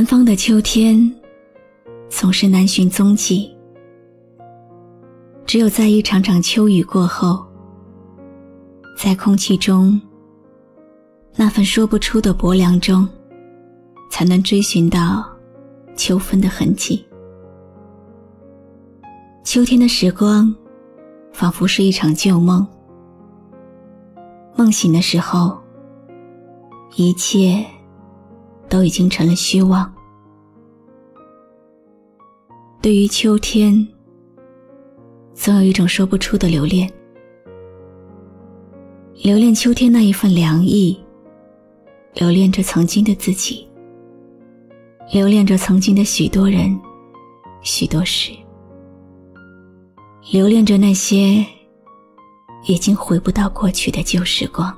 南方的秋天总是难寻踪迹，只有在一场场秋雨过后，在空气中那份说不出的薄凉中，才能追寻到秋分的痕迹。秋天的时光，仿佛是一场旧梦，梦醒的时候，一切。都已经成了虚妄。对于秋天，总有一种说不出的留恋，留恋秋天那一份凉意，留恋着曾经的自己，留恋着曾经的许多人、许多事，留恋着那些已经回不到过去的旧时光。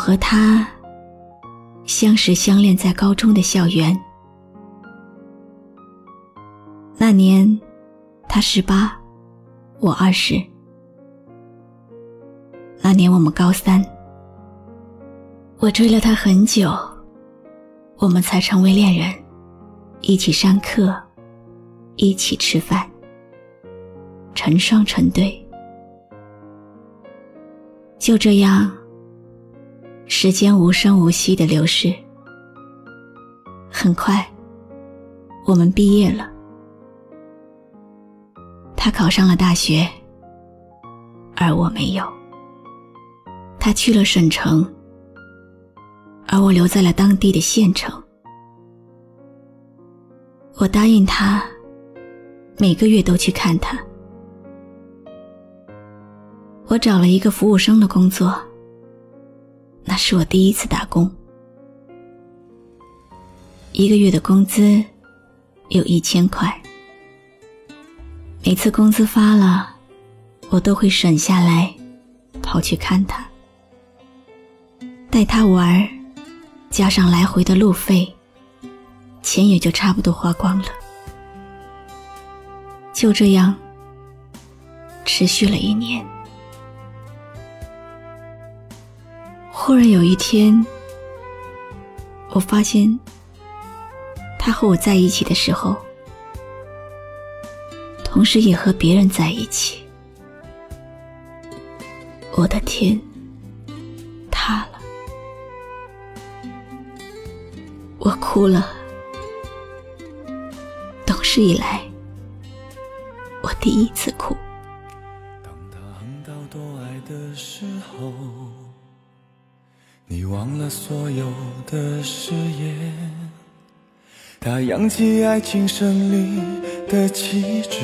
和他相识相恋在高中的校园。那年，他十八，我二十。那年我们高三，我追了他很久，我们才成为恋人，一起上课，一起吃饭，成双成对，就这样。时间无声无息的流逝，很快，我们毕业了。他考上了大学，而我没有。他去了省城，而我留在了当地的县城。我答应他，每个月都去看他。我找了一个服务生的工作。那是我第一次打工，一个月的工资有一千块。每次工资发了，我都会省下来，跑去看他，带他玩，加上来回的路费，钱也就差不多花光了。就这样，持续了一年。忽然有一天，我发现他和我在一起的时候，同时也和别人在一起。我的天，塌了！我哭了。懂事以来，我第一次哭。到多爱的时候。你忘了所有的誓言，他扬起爱情胜利的旗帜，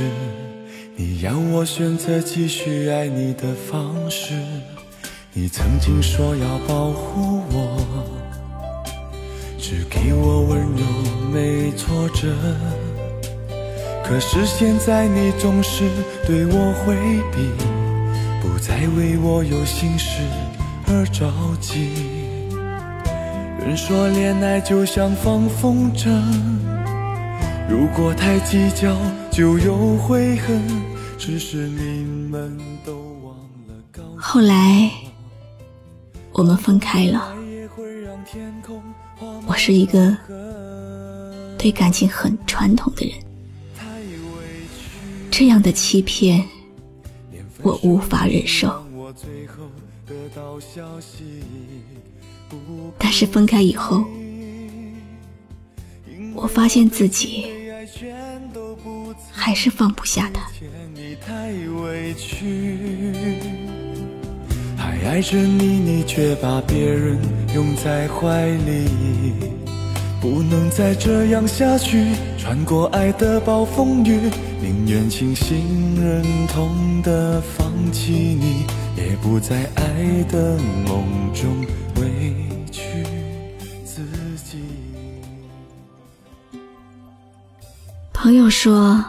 你要我选择继续爱你的方式。你曾经说要保护我，只给我温柔没挫折，可是现在你总是对我回避，不再为我有心事而着急。人说恋爱就像放风筝，如果太计较就有悔恨。只是你们都忘了。后来我们分开了。我是一个对感情很传统的人，这样的欺骗我无法忍受。但是分开以后，我发现自己还是放不下他。还爱着你，你却把别人拥在怀里，不能再这样下去。穿过爱的暴风雨，宁愿清醒忍痛的放弃你，也不在爱的梦中委屈自己。朋友说，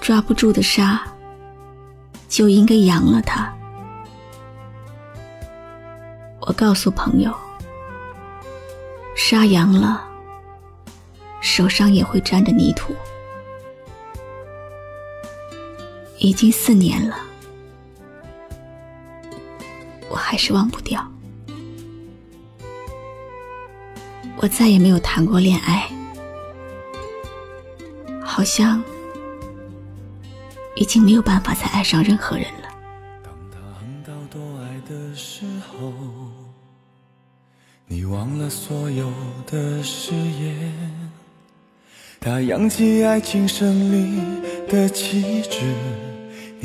抓不住的沙，就应该扬了它。我告诉朋友，沙扬了，手上也会沾着泥土。已经四年了，还是忘不掉。我再也没有谈过恋爱，好像已经没有办法再爱上任何人了。当他恨到多爱的时候，你忘了所有的誓言。他扬起爱情胜利的旗帜。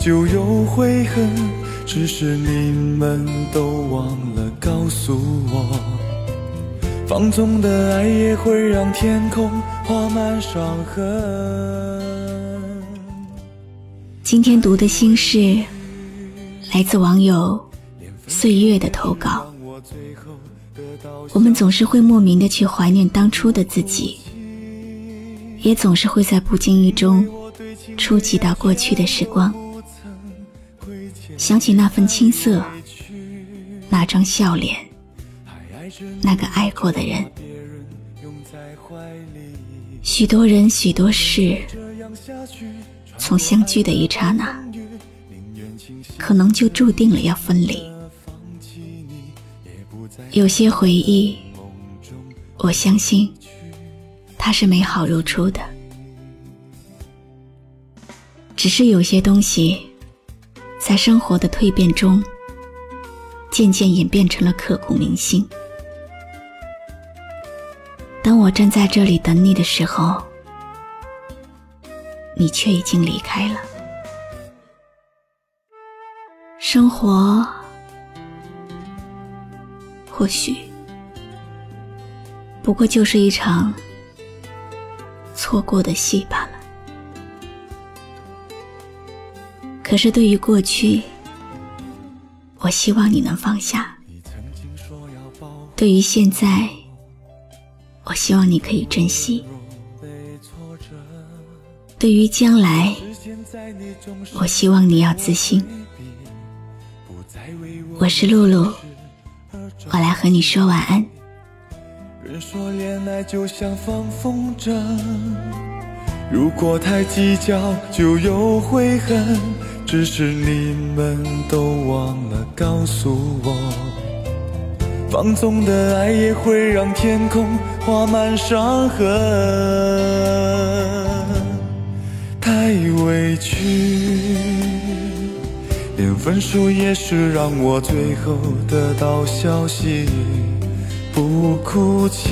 就有悔恨，只是你们都忘了告诉我，放纵的爱也会让天空画满伤痕。今天读的心事，来自网友岁月的投稿。我们总是会莫名的去怀念当初的自己，也总是会在不经意中触及到过去的时光。想起那份青涩，那张笑脸，那个爱过的人，许多人许多事，从相聚的一刹那，可能就注定了要分离。有些回忆，我相信它是美好如初的，只是有些东西。在生活的蜕变中，渐渐演变成了刻骨铭心。当我站在这里等你的时候，你却已经离开了。生活或许不过就是一场错过的戏罢了。可是，对于过去，我希望你能放下；对于现在，我希望你可以珍惜；对于将来，我希望你要自信。我是露露，我来和你说晚安。人说恋爱就像放风筝，如果太计较，就有悔恨。只是你们都忘了告诉我，放纵的爱也会让天空画满伤痕。太委屈，连分手也是让我最后得到消息，不哭泣，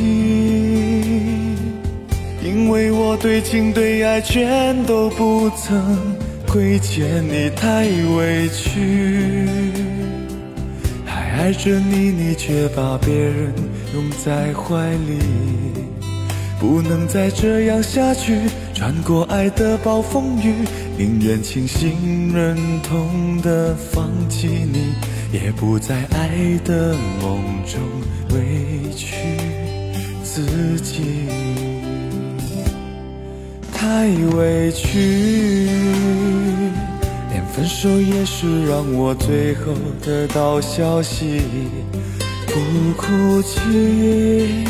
因为我对情对爱全都不曾。亏欠你太委屈，还爱着你，你却把别人拥在怀里，不能再这样下去。穿过爱的暴风雨，宁愿清醒忍痛的放弃你，也不在爱的梦中委屈自己。太委屈，连分手也是让我最后得到消息，不哭泣，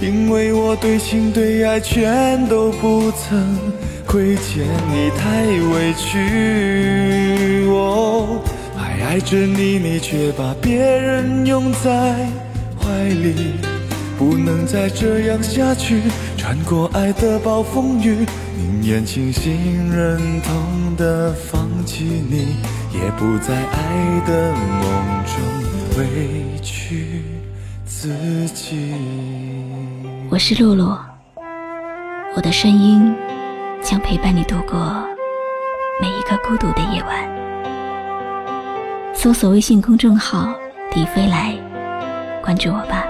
因为我对情对爱全都不曾亏欠你。太委屈，我还爱着你，你却把别人拥在怀里。不能再这样下去，穿过爱的暴风雨，宁愿清醒忍痛的放弃你，也不在爱的梦中。委屈自己。我是露露，我的声音将陪伴你度过每一个孤独的夜晚。搜索微信公众号“迪飞来”，关注我吧。